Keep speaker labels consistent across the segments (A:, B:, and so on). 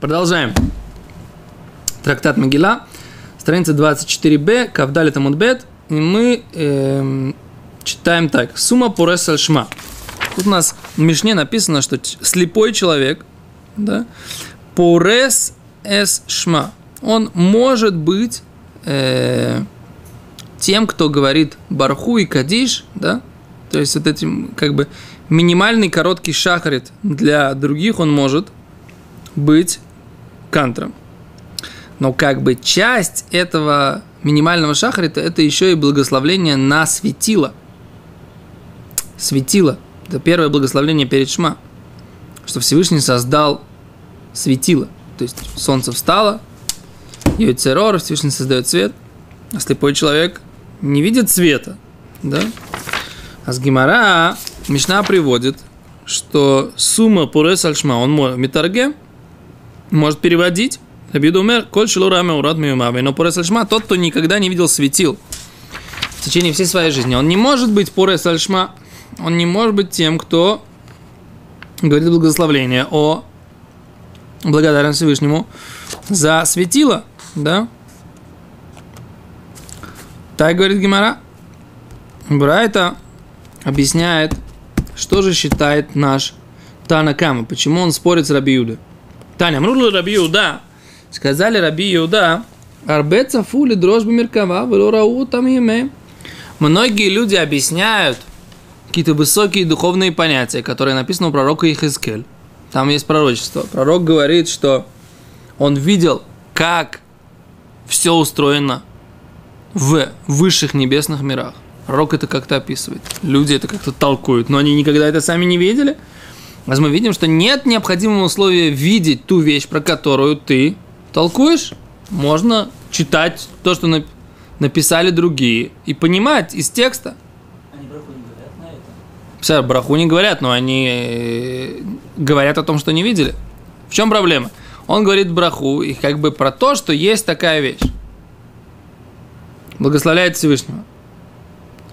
A: Продолжаем. Трактат Могила, страница 24б, Кавдали Тамудбет. И мы эм, читаем так. Сумма Пурес Шма. Тут у нас в Мишне написано, что слепой человек, да, Пурес Эс Шма, он может быть э, тем, кто говорит Барху и Кадиш, да, то есть вот этим как бы минимальный короткий шахарит для других он может быть кантром. Но как бы часть этого минимального шахарита это еще и благословление на светило. Светило. Это первое благословление перед Шма. Что Всевышний создал светило. То есть солнце встало, Йойцерор, Всевышний создает свет, а слепой человек не видит света. Да? А с Гимара Мишна приводит, что сумма пурес альшма, он может, метарге, может переводить. Рабиуда умер, коль шелураме урат миюмавы. Но пурес альшма, тот, кто никогда не видел светил в течение всей своей жизни, он не может быть пурес альшма, он не может быть тем, кто говорит благословление о благодарности Всевышнему за светило, да? Так говорит Гимара. Брайта объясняет, что же считает наш Танакама, почему он спорит с Раби Юда. Таня, мрулу Раби Юда, сказали Раби Юда, Арбеца фули дрожбы меркава, велорау там име. Многие люди объясняют какие-то высокие духовные понятия, которые написаны у пророка Ихискель. Там есть пророчество. Пророк говорит, что он видел, как все устроено в высших небесных мирах. Рок это как-то описывает. Люди это как-то толкуют, но они никогда это сами не видели. Мы видим, что нет необходимого условия видеть ту вещь, про которую ты толкуешь. Можно читать то, что написали другие, и понимать из текста.
B: Они браху не говорят на это?
A: Все, браху не говорят, но они э, говорят о том, что не видели. В чем проблема? Он говорит браху, и как бы про то, что есть такая вещь. Благословляет Всевышнего.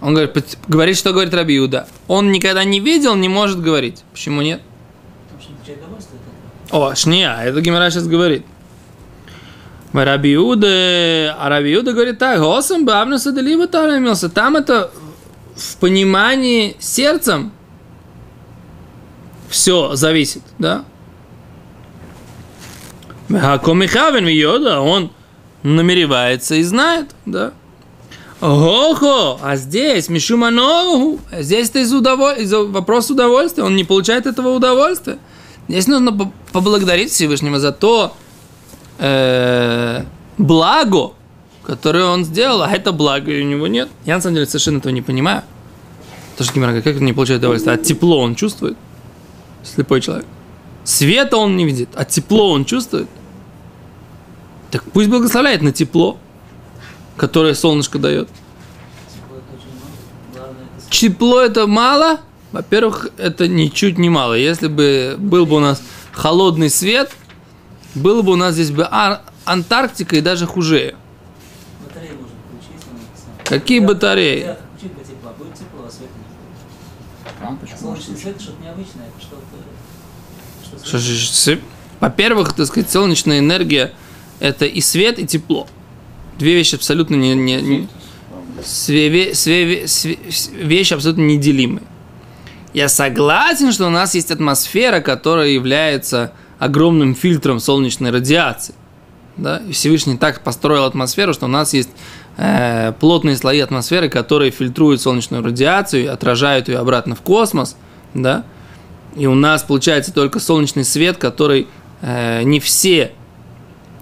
A: Он говорит, говорит, что говорит Раби Иуда. Он никогда не видел, не может говорить. Почему нет? О, шния, это Гимара сейчас говорит. Раби Иуда, а Раби Иуда говорит так, Госом бабнуса делива тарамился. Там это в понимании сердцем все зависит, да? Комихавен Йода, он намеревается и знает, да? Охо, а здесь Мишуманову, здесь это из, удоволь... из вопрос удовольствия, он не получает этого удовольствия. Здесь нужно поблагодарить Всевышнего за то э, благо, которое он сделал, а это благо у него нет. Я на самом деле совершенно этого не понимаю. То, что как он не получает удовольствие? А тепло он чувствует? Слепой человек. Света он не видит, а тепло он чувствует. Так пусть благословляет на тепло которое солнышко дает.
B: Тепло это очень мало.
A: Тепло? Во-первых, это ничуть не мало. Если бы был бы у нас холодный свет, было бы у нас здесь бы Ар- Антарктика и даже хуже.
B: батарея можно включить.
A: Какие
B: Театр-
A: батареи?
B: театр включить для тепла. Будет тепло, а свет не
C: Там
B: будет.
C: почему?
B: Солнечный свет что-то необычное, что-то... Что
A: Во-первых, так сказать, солнечная энергия это и свет, и тепло. Две вещи абсолютно не, не- не- све- ве- све- све- вещи абсолютно неделимые. Я согласен, что у нас есть атмосфера, которая является огромным фильтром солнечной радиации. Да? Всевышний так построил атмосферу, что у нас есть э, плотные слои атмосферы, которые фильтруют солнечную радиацию отражают ее обратно в космос. Да? И у нас получается только солнечный свет, который э, не все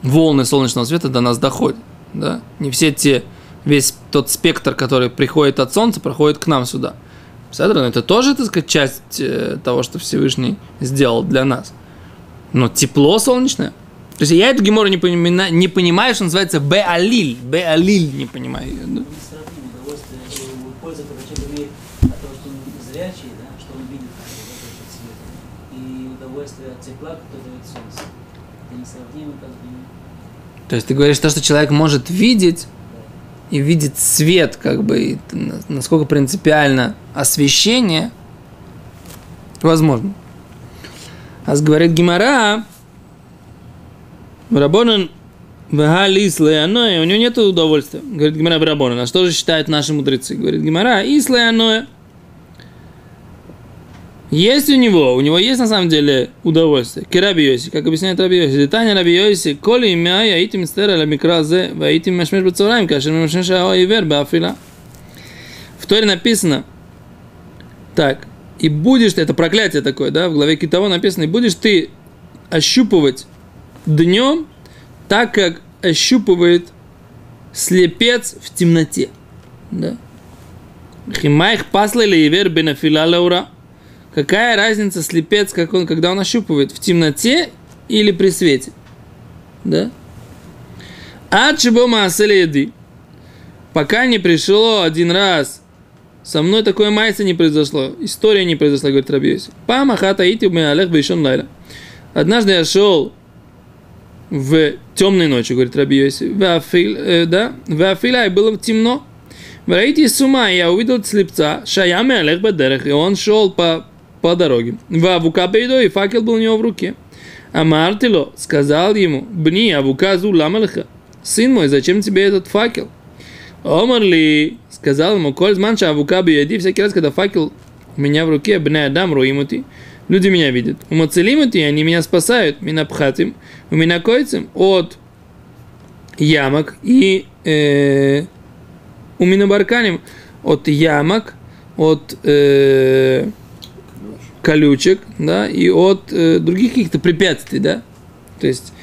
A: волны солнечного света до нас доходят. Да? Не все те, весь тот спектр, который приходит от Солнца, проходит к нам сюда. Представляете, это тоже, так сказать, часть э, того, что Всевышний сделал для нас. Но тепло солнечное. То есть я эту гемору не, понимаю, не понимаю, что называется беалиль. Беалиль не понимаю. ее, да?
B: От тепла, которое дает солнце. Это несравнимо как бы.
A: То есть ты говоришь, то, что человек может видеть и видит свет, как бы, и насколько принципиально освещение, возможно. А говорит Гимара, Рабонан Вагалис Леаноя, у него нет удовольствия. Говорит Гимара Брабона. На что же считают наши мудрецы? Говорит Гимара, Ис Леаноя. Есть у него, у него есть на самом деле удовольствие. Кераби Йоси, как объясняет Раби Йоси. Детание Раби Йоси, коли имя я итим стера ла микразе, ва итим машмеш бацараем, кашер машмеш ао ивер бафила. В Торе написано, так, и будешь, это проклятие такое, да, в главе Китово написано, и будешь ты ощупывать днем, так как ощупывает слепец в темноте. Да. Химайх пасла или ивер бенафила лаура. Какая разница слепец, как он, когда он ощупывает в темноте или при свете? Да? А чебома еды. Пока не пришло один раз со мной такое майса не произошло. История не произошла, говорит Рабиоси. Пама хата ити алех бейшон лайла. Однажды я шел в темной ночи, говорит Рабиоси. Э, да? В Афиля было темно. Враите с ума, я увидел слепца, шаяме алех бадерех, и он шел по по дороге. Вавука бейдо, и факел был у него в руке. А Мартило сказал ему, бни, авука зу сын мой, зачем тебе этот факел? Омарли сказал ему, коль зманша авука бейди, всякий раз, когда факел у меня в руке, бне адам руимути, люди меня видят. Умацелимути, они меня спасают, меня пхатим, у меня койцем от ямок и э, у меня барканим от ямок, от э, колючек, да, и от э, других каких-то препятствий, да. То есть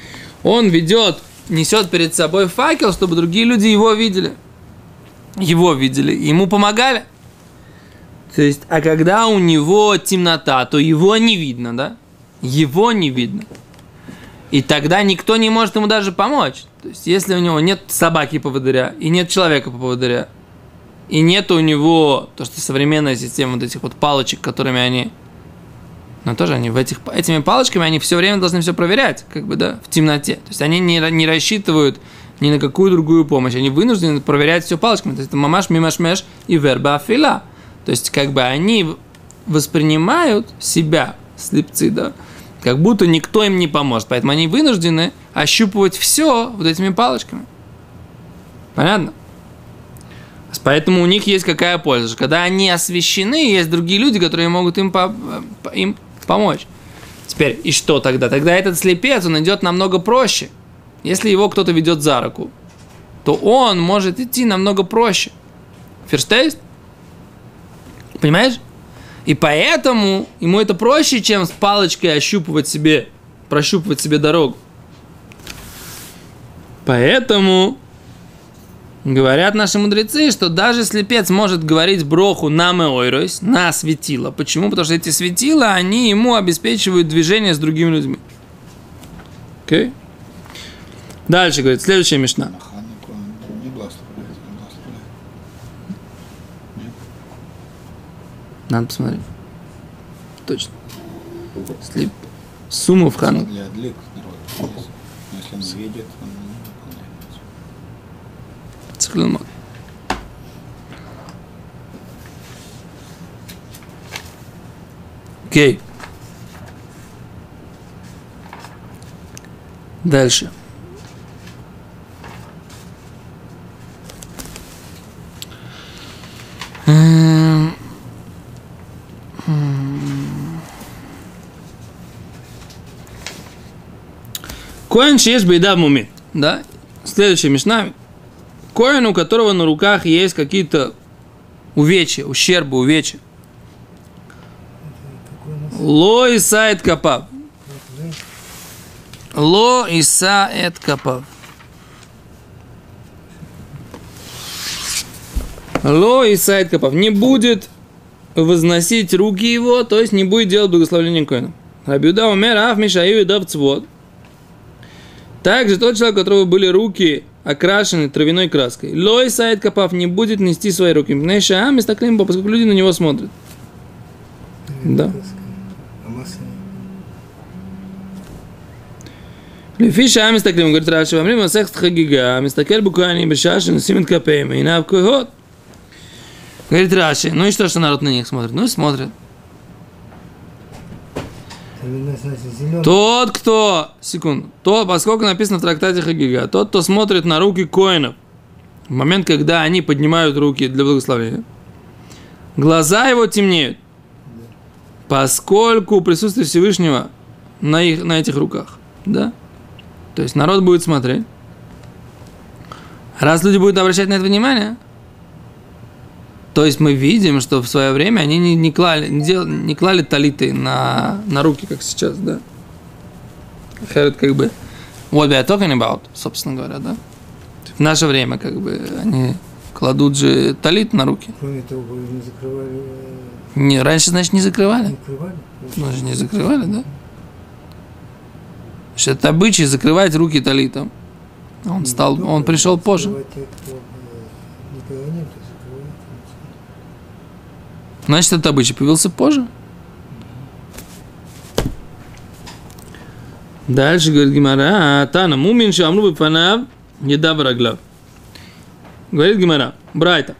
A: он ведет, несет перед собой факел, чтобы другие люди его видели. Его видели, ему помогали. То есть, а когда у него темнота, то его не видно, да? Его не видно. И тогда никто не может ему даже помочь. То есть, если у него нет собаки по поводыря и нет человека по поводыря, и нет у него то, что современная система вот этих вот палочек, которыми они но тоже они в этих, этими палочками, они все время должны все проверять, как бы, да, в темноте. То есть они не, не рассчитывают ни на какую другую помощь. Они вынуждены проверять все палочками. То есть это мамаш, мимашмеш и верба афила. То есть как бы они воспринимают себя, слепцы, да, как будто никто им не поможет. Поэтому они вынуждены ощупывать все вот этими палочками. Понятно? Поэтому у них есть какая польза? Когда они освещены, есть другие люди, которые могут им, по, им помочь. Теперь, и что тогда? Тогда этот слепец, он идет намного проще. Если его кто-то ведет за руку, то он может идти намного проще. Ферштейст? Понимаешь? И поэтому ему это проще, чем с палочкой ощупывать себе, прощупывать себе дорогу. Поэтому Говорят наши мудрецы, что даже слепец может говорить броху на меойройс, на светило. Почему? Потому что эти светила, они ему обеспечивают движение с другими людьми. Окей? Okay? Дальше говорит, следующая мешна. Надо посмотреть. Точно. Слип. Сумму в хану. Если он видит, он צריך ללמוד. Окей. Дальше. Коин есть беда в муме. Да? Следующая мишна. Коин, у которого на руках есть какие-то увечья, ущербы, увечья. Ло иса эт капав. Ло иса эт капав. Ло иса эт капав. Не будет возносить руки его, то есть не будет делать благословление коина. Рабиуда умер, аф мишаю и. Также тот человек, у которого были руки окрашены травяной краской. Лой сайт копав не будет нести свои руки. Пнейша ам истаклимбо, поскольку люди на него смотрят. Да. Лефиша ам истаклим, говорит Раши, во время секс хагига, мистакель буквально бешаши, но симит капеем, и на какой год? Говорит Раши, ну и что, что народ на них смотрит? Ну и смотрит. Тот, кто, секунду, тот, поскольку написано в трактате Хагига, тот, кто смотрит на руки коинов, в момент, когда они поднимают руки для благословения, глаза его темнеют, поскольку присутствие Всевышнего на, их, на этих руках, да? То есть народ будет смотреть. Раз люди будут обращать на это внимание, то есть мы видим, что в свое время они не, не, клали, не, дел, не клали талиты на, на руки, как сейчас, да? Херет как бы what we are talking about, собственно говоря, да? В наше время как бы они кладут же талит на руки.
C: Кроме того, вы не закрывали,
A: Не, раньше, значит, не закрывали.
C: не открывали.
A: Ну, же не закрывали, да? Значит, это обычай закрывать руки талитом. Он стал,
C: Не
A: он пришел позже.
C: закрывать тех, кто, э, никого нет, то закрывают.
A: Значит, этот обычай появился позже. Дальше говорит Гимара, Тана Мумин Шамру Бифанав Еда Бараглав. Говорит Гимара, Брайта,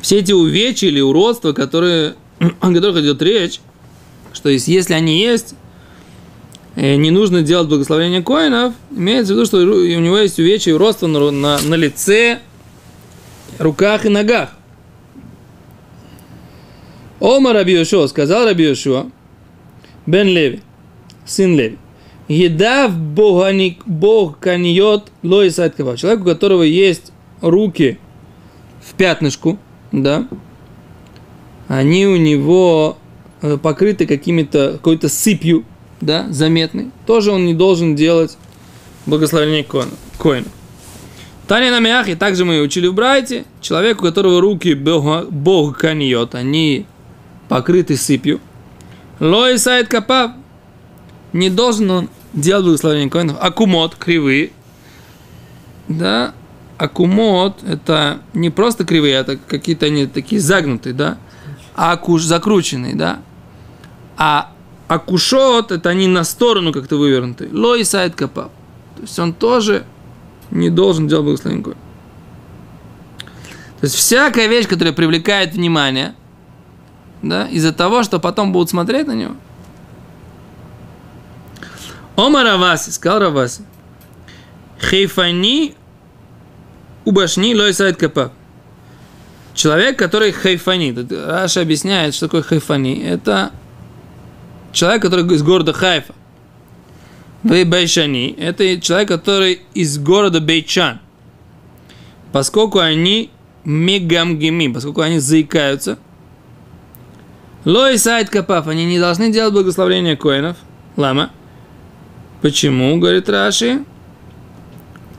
A: все эти увечья или уродства, которые, о которых идет речь, что есть, если они есть, э, не нужно делать благословение коинов, имеется в виду, что у него есть увечья и уродства на, на, на лице, руках и ногах. Ома Раби Йошуа, сказал Раби Йошуа, Бен Леви, сын Леви, еда в бог, бог каньет лоисайт кава. Человек, у которого есть руки в пятнышку, да, они у него э, покрыты какими-то, какой-то сыпью, да, заметной. Тоже он не должен делать благословение коина. коина. Таня на мяхе, также мы учили в Брайте, человек, у которого руки бог, бог каньет, они покрыты сыпью. Лой сайт капав. Не должен он делать благословение коинов. Акумот, кривые. Да, акумот это не просто кривые, это какие-то они такие загнутые, да. А акуш закрученные, да. А акушот это они на сторону как-то вывернуты. Лой сайт капав. То есть он тоже не должен делать благословение коинов. То есть всякая вещь, которая привлекает внимание, да, из-за того, что потом будут смотреть на него. אמר רב אסי, сказал Рав Аси, חיפני ובישני לא ישא את כפיו. Человек, который חיפני. Раши объясняет, что такое חיפני. Это человек, который из города Хайфа. ובישני. Это человек, который из города Бейт-Шеан. Поскольку они мегамгеми, поскольку они заикаются, Лой сайт капав, они не должны делать благословление коинов. Лама. Почему, говорит Раши?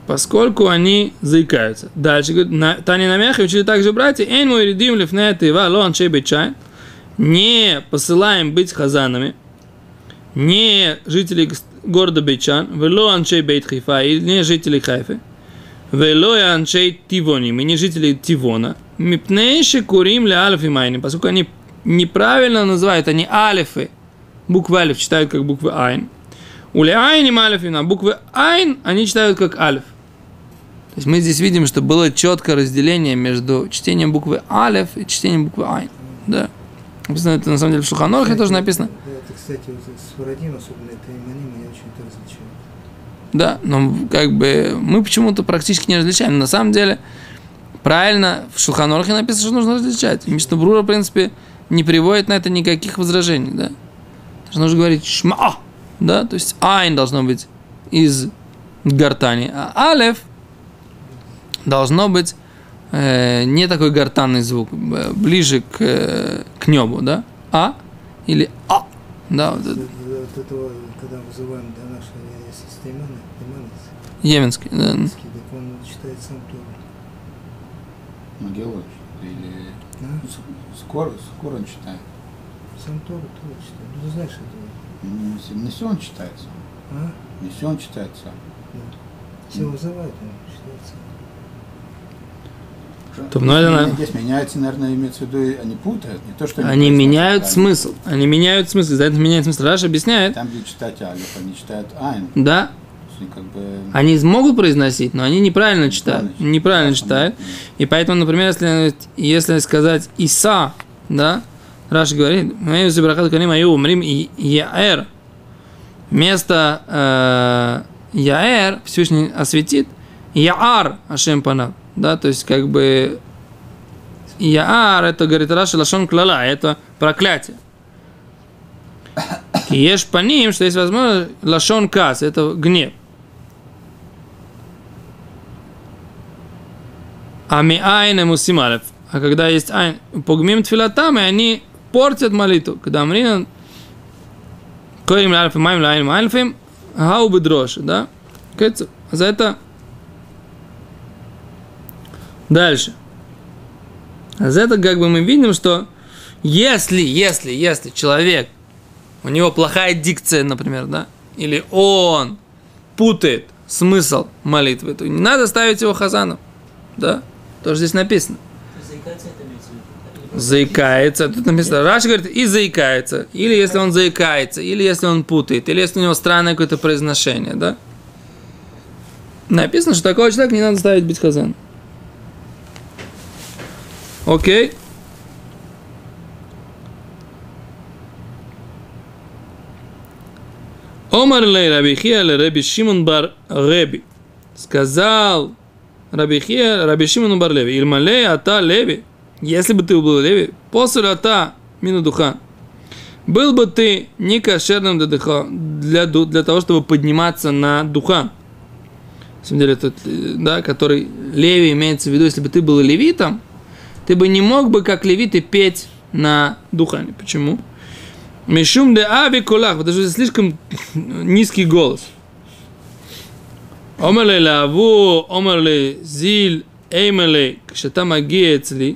A: Поскольку они заикаются. Дальше, говорит, на, Таня на мяхе учили также братья, Эйн мой редим лифнет ива лон чайбечай. Не посылаем быть хазанами. Не жители города Бейчан. Вело анчей бейт хифа. И не жители Хайфы. Вело анчей тивоним. И не жители Тивона. Мипнейши курим ле алфи майни. Поскольку они неправильно называют, они алифы. Буквы алиф читают как буквы айн. У айни алифина, буквы айн они читают как алиф. То есть мы здесь видим, что было четкое разделение между чтением буквы алиф и чтением буквы айн. Да. Написано это на самом деле в Шуханорхе тоже написано.
C: Это, кстати, вот с Фарадим, особенно это иманим, они очень это различают.
A: Да, но как бы мы почему-то практически не различаем. На самом деле, правильно, в Шуханорхе написано, что нужно различать. И Мишна Брура, в принципе, не приводит на это никаких возражений, да. Нужно говорить шма, да, то есть айн должно быть из гортани, а алев должно быть э, не такой гортанный звук, э, ближе к, э, к небу, да, а или а, да, вот это,
C: вот этого, когда вызываем до нашего системы,
A: йеменский, да.
C: так он читает сам Тору.
D: Могилу или
C: А?
D: с- скоро, скоро он читает.
C: Сам Тору, Тору читает. Ну, ты знаешь это.
D: Не все он читает сам.
C: А?
D: Не все он читает сам.
C: Все вызывает, он читает сам.
A: То, ну, это на-
D: Здесь меняется, наверное, имеется в виду, они путают, не то, что
A: Они
D: просто
A: меняют
D: читают.
A: смысл. Они меняют смысл. За это меняет смысл. Раша объясняет.
D: Там, где читать алиф, они читают айн.
A: Да,
D: они как бы...
A: они могут произносить, но они неправильно читают.
D: Неправильно
A: Неправильно
D: читают.
A: И поэтому, например, если, если сказать Иса, да, Раши говорит, мы из Ибрахат Каним Аю умрим и Яэр. Вместо э, Яэр Всевышний осветит Яар Ашем Панав. Да, то есть как бы Яар, это, говорит Раши, Лашон Клала, это проклятие. Ешь по ним, что есть возможность, Лашон Кас, это гнев. А ми айн мусималев. А когда есть айн, погмим и они портят молитву. Когда амрина, коим альфа майм лайн альфим, гау бедрош, да? Кэцу. За это Дальше. А за это как бы мы видим, что если, если, если человек, у него плохая дикция, например, да, или он путает смысл молитвы, то не надо ставить его хазаном, да, тоже здесь написано.
B: Заикаться это
A: Заикается, тут написано, Раш говорит, и заикается, или если он заикается, или если он путает, или если у него странное какое-то произношение, да. Написано, что такого человека не надо ставить быть хазаном. Окей. Омар лей Рабихия ле Раби Шимон бар Реби. Сказал Рабихия Раби Шимон бар Леви. Ильмалей ата Леви. Если бы ты был Леви, после ата мину духа. Был бы ты не кошерным для, духа, для, для того, чтобы подниматься на духа. На самом деле, этот, да, который Леви имеется в виду, если бы ты был левитом, ты бы не мог бы, как левиты, петь на духане. Почему? Мишум де ави колах, потому что слишком низкий голос. Омерле лаву, омерле зил, эймеле, כשאתה מגיע אצלי,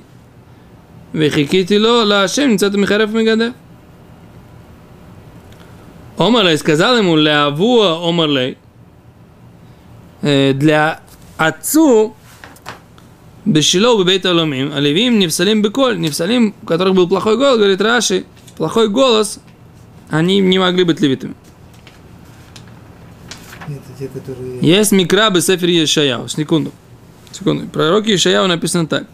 A: וחיכיתי לו, להשם נמצאת מחרף ומגדף. Омерле сказал ему, лаву, омерле, э, для отцу Бешило бейт аломим, а левим невсалим беколь, невсалим, у которых был плохой голос, говорит Раши, плохой голос, они не могли быть левитами.
C: Те, которые...
A: Есть микра бесефер Ешаяу. Секунду. Секунду. В пророке Ешаяу написано так.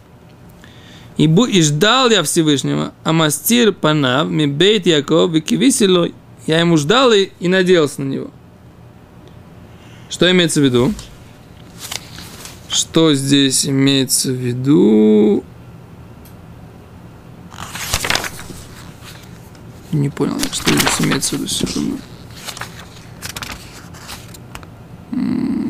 A: И, бу, и ждал я Всевышнего, а мастир панав, ми бейт Яков, и кивисилой. Я ему ждал и, и надеялся на него. Что имеется в виду? Что здесь имеется в виду? Не понял, что здесь имеется в виду. Секунду. Mm.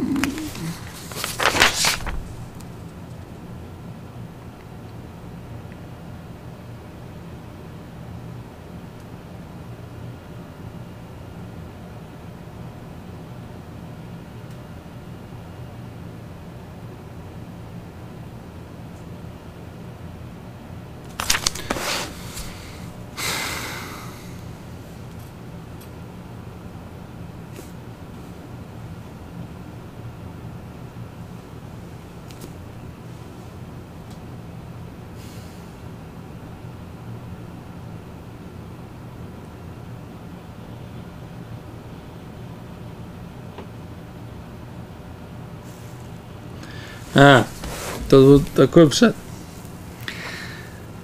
A: А, тут вот такой пшат.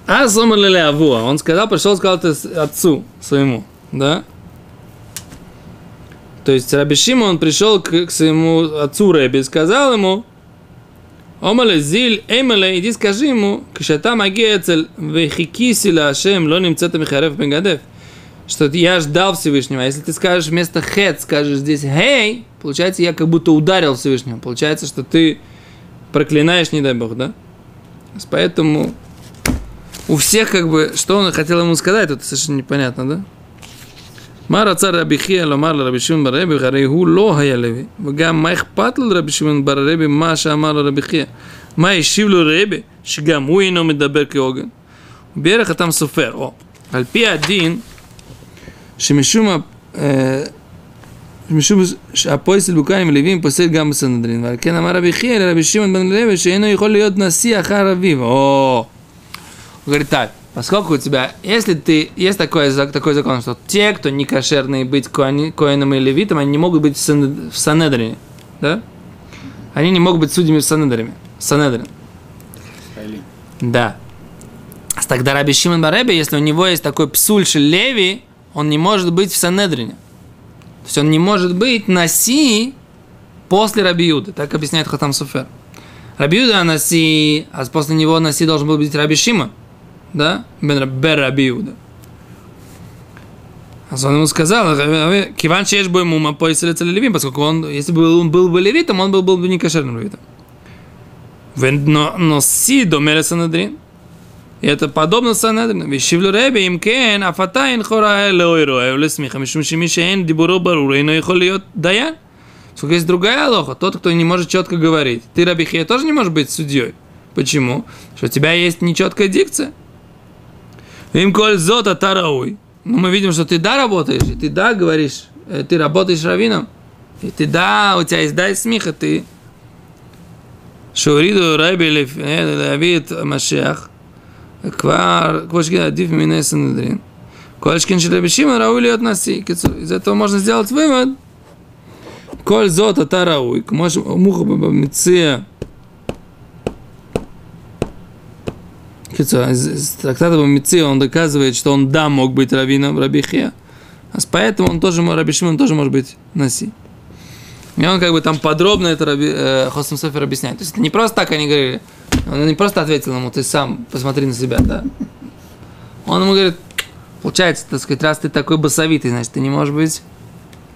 A: А Авуа, он сказал, пришел, сказал отцу своему, да? То есть Раби Шима, он пришел к, к своему отцу Рэби и сказал ему, Омале зиль, эмале, иди скажи ему, кшата магецель, вехикиси ла Ашем, ло немцета михарев бенгадев, что я ждал Всевышнего. А если ты скажешь вместо хет, скажешь здесь хей, получается, я как будто ударил Всевышнего. Получается, что ты проклинаешь, не дай бог, да? Поэтому у всех как бы, что он хотел ему сказать, это совершенно непонятно, да? מה רצה רבי חייא לומר לרבי שמעון בר רבי, הרי הוא לא היה לוי, וגם מה אכפת לו לרבי שמעון בר רבי מה שאמר לו רבי חייא? מה השיב לו רבי, שגם הוא אינו מדבר כהוגן? בערך אתם סופר, או, על פי הדין, שמשום ה- אה, משום שהפועל בוקאים ולווים פוסק גם בסנהדרין, ועל כן אמר רבי חייא לרבי שמעון בן לוי שאינו יכול להיות נשיא אחר אביו. О! Говорит так, поскольку у тебя, если ты, есть такой, зак- такой закон, что те, кто не кошерные быть коани- коином и левитом, они не могут быть в Сан- в Санедрине, да? Они не могут быть судьями в Санедрине. Санедрин.
D: Хайли.
A: Да. С тогда Раби Шимон Баребе, если у него есть такой псуль Леви, он не может быть в Санедрине. То есть он не может быть Наси после Раби Юды. Так объясняет Хатам Суфер. Раби Юда Наси, а после него Наси должен был быть Раби Шима. Да? Бен Бер Раби Юда. А он ему сказал, Киван Чеш бы ему поясалится левим, поскольку он, если бы он был бы левитом, он был, был бы не кошерным левитом. Но, но си до мера санадрин. И это подобно санедрину. Вещивлю ребе им кен, а фатайн хора элеойро, эвлесмиха, мишум шимишен, дибуро барура, но их льет даян. Сколько есть другая лоха, тот, кто не может четко говорить. Ты, Рабихия, тоже не можешь быть судьей. Почему? Что у тебя есть нечеткая дикция. Им коль зота тарауй. Ну, мы видим, что ты да работаешь, и ты да говоришь, э, ты работаешь раввином, и ты да, у тебя есть да и смеха, ты. Шуриду рабилев, авид э, машех. המשיח, כבר, כמו שגיד, עדיף מיני סנהדרין. כל שכן של רבי שמעון ראוי להיות נשיא. קיצור, из этого можно сделать вывод. כל זאת אתה ראוי, כמו שמוכר במציע. קיצור, из трактата Бамици он доказывает, что он да мог быть раввином Рабихия, а поэтому он тоже, Раби Шимон тоже может быть Наси. И он как бы там подробно это Раби, э, Хосам Софер объясняет. То есть это не просто так они говорили, он не просто ответил ему, ты сам посмотри на себя, да. Он ему говорит, получается, так сказать, раз ты такой басовитый, значит, ты не можешь быть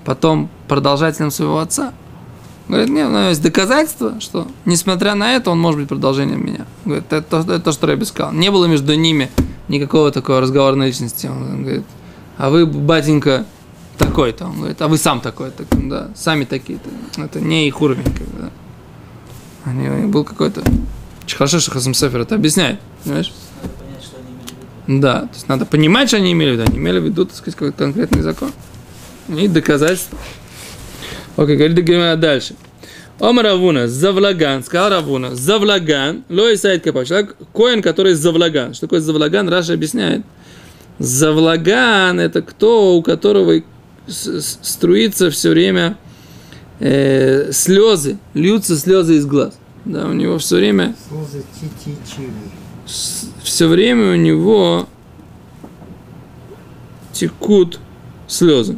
A: потом продолжателем своего отца. Говорит, нет, у есть доказательства, что, несмотря на это, он может быть продолжением меня. Говорит, это то, это то что Рэби сказал. Не было между ними никакого такого разговора на личности. Он говорит, а вы, батенька, такой-то. Он говорит, а вы сам такой-то. Да, сами такие-то. Это не их уровень. Как бы, да. Они, был какой-то... Очень хорошо, что Хасам Сефер это объясняет. Понимаешь? Да, то есть надо понимать, что они имели в виду. Они имели в виду, так сказать, какой-то конкретный закон. И доказательства. Окей, говорит Гимара дальше. Омар Равуна, Завлаган, сказал Равуна, Завлаган, Лой Сайд Капа, человек, коин, который Завлаган. Что такое Завлаган, Раша объясняет. Завлаган – это кто, у которого струится все время э, слезы, льются слезы из глаз. Да, у него все время, все время у него текут слезы.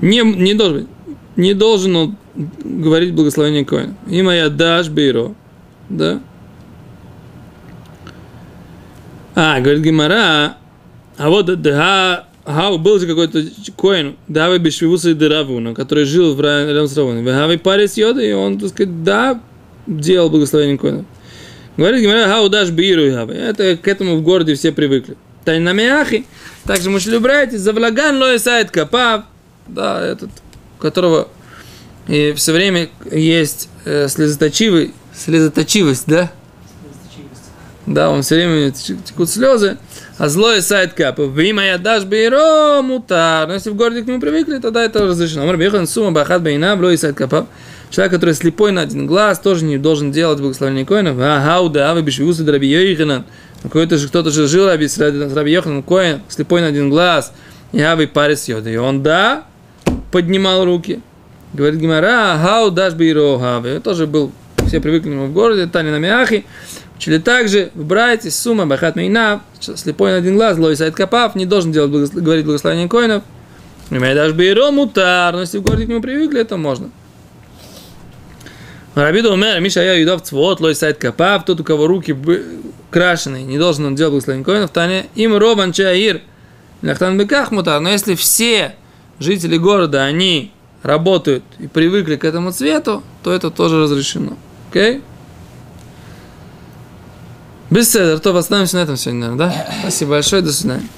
A: Не, не должен быть не должен он говорить благословение Коина. И моя даш бейро. Да? А, говорит Гимара, а вот да, а был же какой-то коин, Давай Бешвивуса и Деравуна, который жил в районе с Равуном. Вегавай Парис Йода, и он, так сказать, да, делал благословение коина. Говорит Гимара, хау даш биру и Это к этому в городе все привыкли. Тайнамяхи. Также мужчины братья, завлаган лоисайт капав. Да, этот у которого и все время есть э, слезоточивый, слезоточивость, да?
B: Слезоточивость.
A: Да, он все время текут слезы. А злой сайт капа. Вима я дашь бейро мутар. Но если в городе к нему привыкли, тогда это разрешено. Мар бехан сума бахат бейна блой сайт капа. Человек, который слепой на один глаз, тоже не должен делать благословение коинов. А хауда, вы бешвиусы драби йоханан. Какой-то же кто-то же жил раби, раби йоханан коин, слепой на один глаз. Я вы парис йода. И он, да, поднимал руки. Говорит Гимара, хау даш бейро Тоже был, все привыкли к нему в городе, Тани на Мяхи. Учили также в брате, сумма, бахат мейна, слепой на один глаз, лой сайт капав, не должен делать, благос... говорить благословение коинов. Имея даже бейро мутар, но если в городе к нему привыкли, это можно. Рабиду умер, Миша я юдов цвот, лой сайт капав, тот, у кого руки крашеные, не должен он делать благословение коинов, Таня, им рован чаир, ляхтан беках мутар, но если все жители города, они работают и привыкли к этому цвету, то это тоже разрешено. Окей? Okay? Без то остановимся на этом сегодня, наверное, да? Спасибо большое, до свидания.